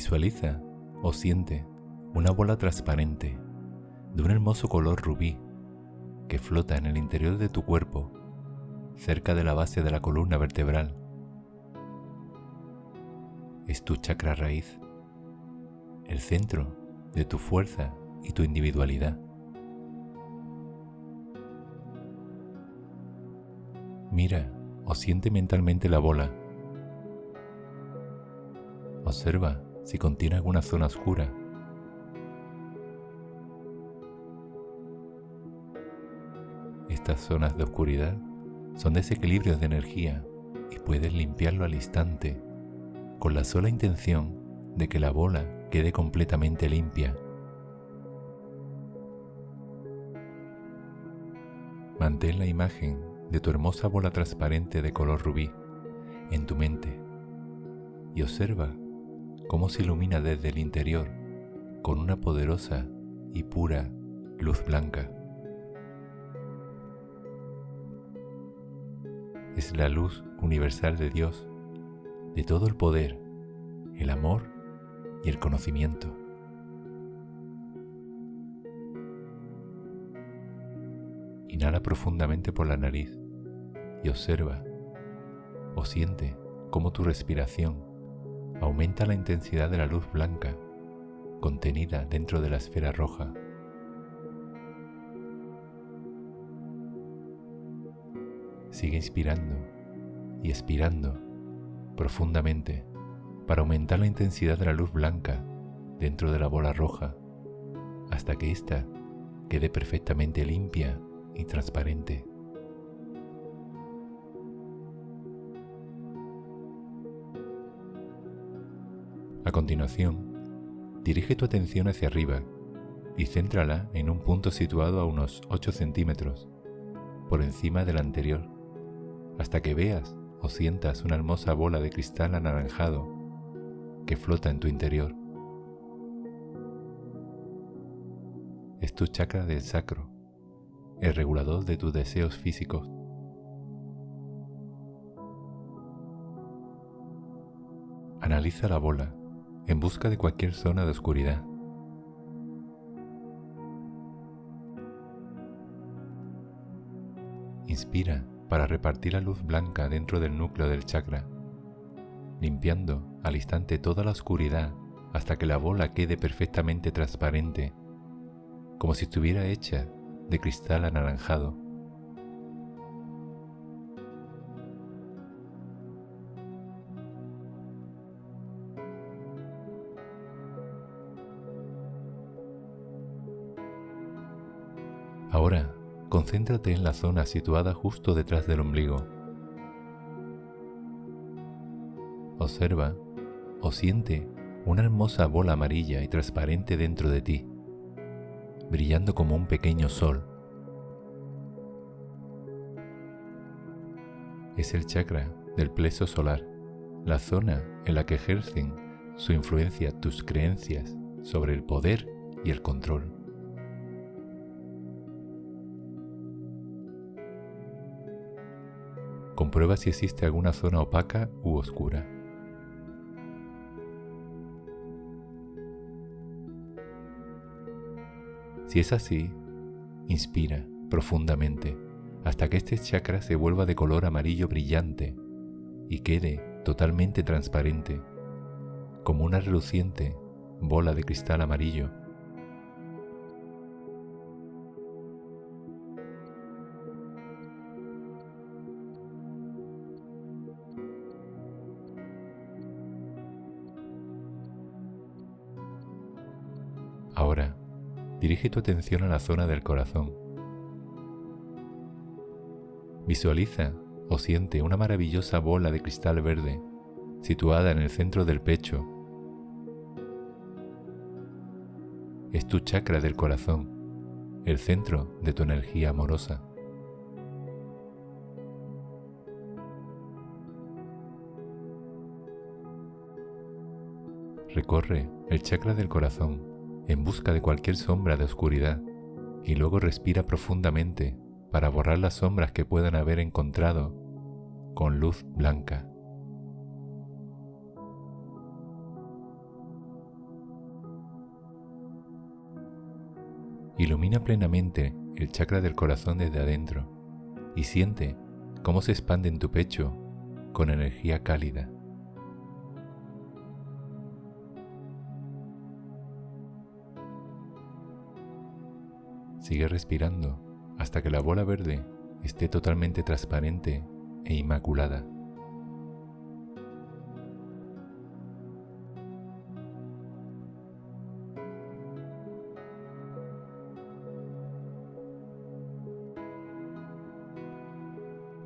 Visualiza o siente una bola transparente de un hermoso color rubí que flota en el interior de tu cuerpo, cerca de la base de la columna vertebral. Es tu chakra raíz, el centro de tu fuerza y tu individualidad. Mira o siente mentalmente la bola. Observa si contiene alguna zona oscura. Estas zonas de oscuridad son desequilibrios de energía y puedes limpiarlo al instante con la sola intención de que la bola quede completamente limpia. Mantén la imagen de tu hermosa bola transparente de color rubí en tu mente y observa cómo se ilumina desde el interior con una poderosa y pura luz blanca. Es la luz universal de Dios, de todo el poder, el amor y el conocimiento. Inhala profundamente por la nariz y observa o siente cómo tu respiración aumenta la intensidad de la luz blanca contenida dentro de la esfera roja. Sigue inspirando y expirando profundamente para aumentar la intensidad de la luz blanca dentro de la bola roja hasta que ésta quede perfectamente limpia y transparente. A continuación, dirige tu atención hacia arriba y céntrala en un punto situado a unos 8 centímetros por encima del anterior, hasta que veas o sientas una hermosa bola de cristal anaranjado que flota en tu interior. Es tu chakra del sacro el regulador de tus deseos físicos. Analiza la bola en busca de cualquier zona de oscuridad. Inspira para repartir la luz blanca dentro del núcleo del chakra, limpiando al instante toda la oscuridad hasta que la bola quede perfectamente transparente, como si estuviera hecha de cristal anaranjado. Concéntrate en la zona situada justo detrás del ombligo. Observa o siente una hermosa bola amarilla y transparente dentro de ti brillando como un pequeño sol. Es el chakra del pleso solar, la zona en la que ejercen su influencia tus creencias sobre el poder y el control. Comprueba si existe alguna zona opaca u oscura. Si es así, inspira profundamente hasta que este chakra se vuelva de color amarillo brillante y quede totalmente transparente, como una reluciente bola de cristal amarillo. Ahora, dirige tu atención a la zona del corazón. Visualiza o siente una maravillosa bola de cristal verde situada en el centro del pecho. Es tu chakra del corazón, el centro de tu energía amorosa. Recorre el chakra del corazón en busca de cualquier sombra de oscuridad y luego respira profundamente para borrar las sombras que puedan haber encontrado con luz blanca. Ilumina plenamente el chakra del corazón desde adentro y siente cómo se expande en tu pecho con energía cálida. Sigue respirando hasta que la bola verde esté totalmente transparente e inmaculada.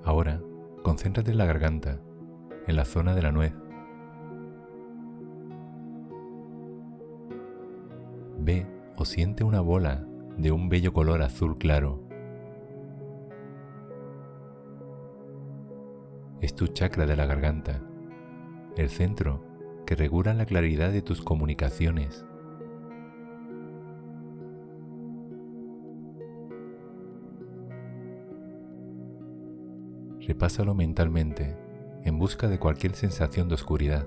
Ahora, concéntrate en la garganta, en la zona de la nuez. Ve o siente una bola de un bello color azul claro. Es tu chakra de la garganta, el centro que regula la claridad de tus comunicaciones. Repásalo mentalmente en busca de cualquier sensación de oscuridad.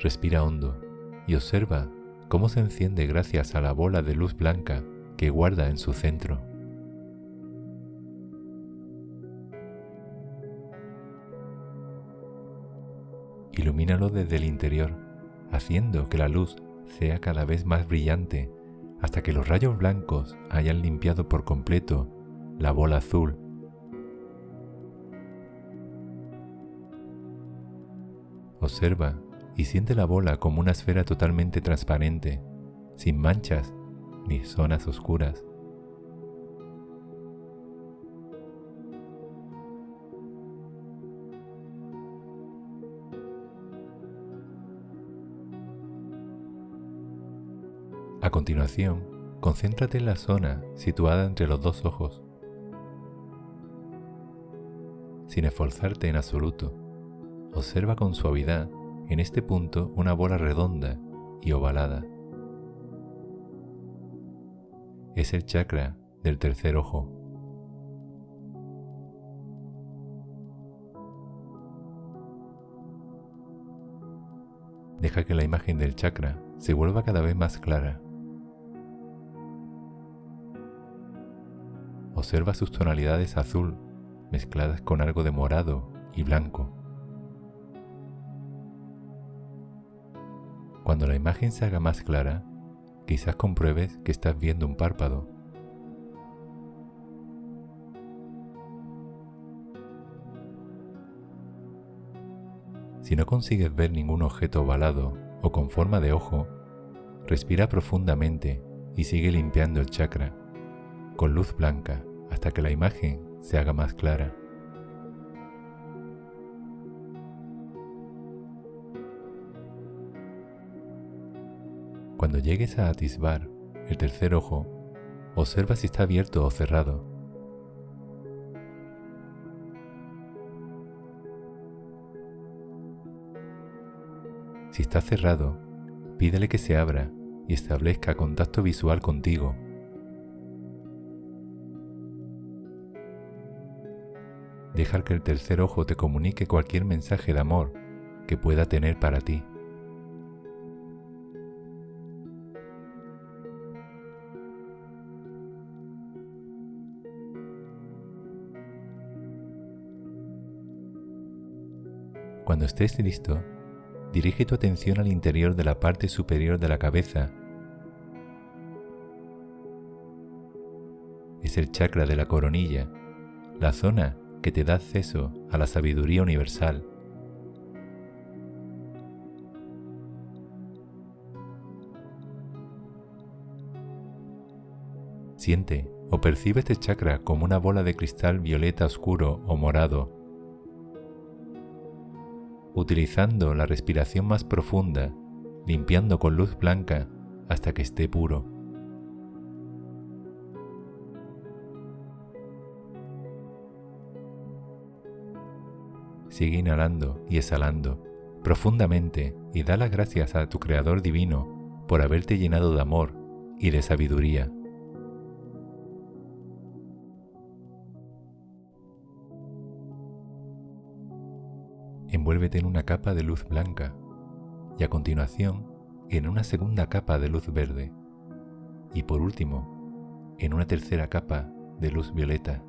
Respira hondo y observa cómo se enciende gracias a la bola de luz blanca que guarda en su centro. Ilumínalo desde el interior, haciendo que la luz sea cada vez más brillante hasta que los rayos blancos hayan limpiado por completo la bola azul. Observa y siente la bola como una esfera totalmente transparente, sin manchas ni zonas oscuras. A continuación, concéntrate en la zona situada entre los dos ojos, sin esforzarte en absoluto. Observa con suavidad en este punto una bola redonda y ovalada. Es el chakra del tercer ojo. Deja que la imagen del chakra se vuelva cada vez más clara. Observa sus tonalidades azul mezcladas con algo de morado y blanco. Cuando la imagen se haga más clara, quizás compruebes que estás viendo un párpado. Si no consigues ver ningún objeto ovalado o con forma de ojo, respira profundamente y sigue limpiando el chakra con luz blanca hasta que la imagen se haga más clara. Cuando llegues a atisbar el tercer ojo, observa si está abierto o cerrado. Si está cerrado, pídele que se abra y establezca contacto visual contigo. Deja que el tercer ojo te comunique cualquier mensaje de amor que pueda tener para ti. Cuando estés listo, dirige tu atención al interior de la parte superior de la cabeza. Es el chakra de la coronilla, la zona que te da acceso a la sabiduría universal. Siente o percibe este chakra como una bola de cristal violeta oscuro o morado utilizando la respiración más profunda, limpiando con luz blanca hasta que esté puro. Sigue inhalando y exhalando profundamente y da las gracias a tu Creador Divino por haberte llenado de amor y de sabiduría. Envuélvete en una capa de luz blanca y a continuación en una segunda capa de luz verde y por último en una tercera capa de luz violeta.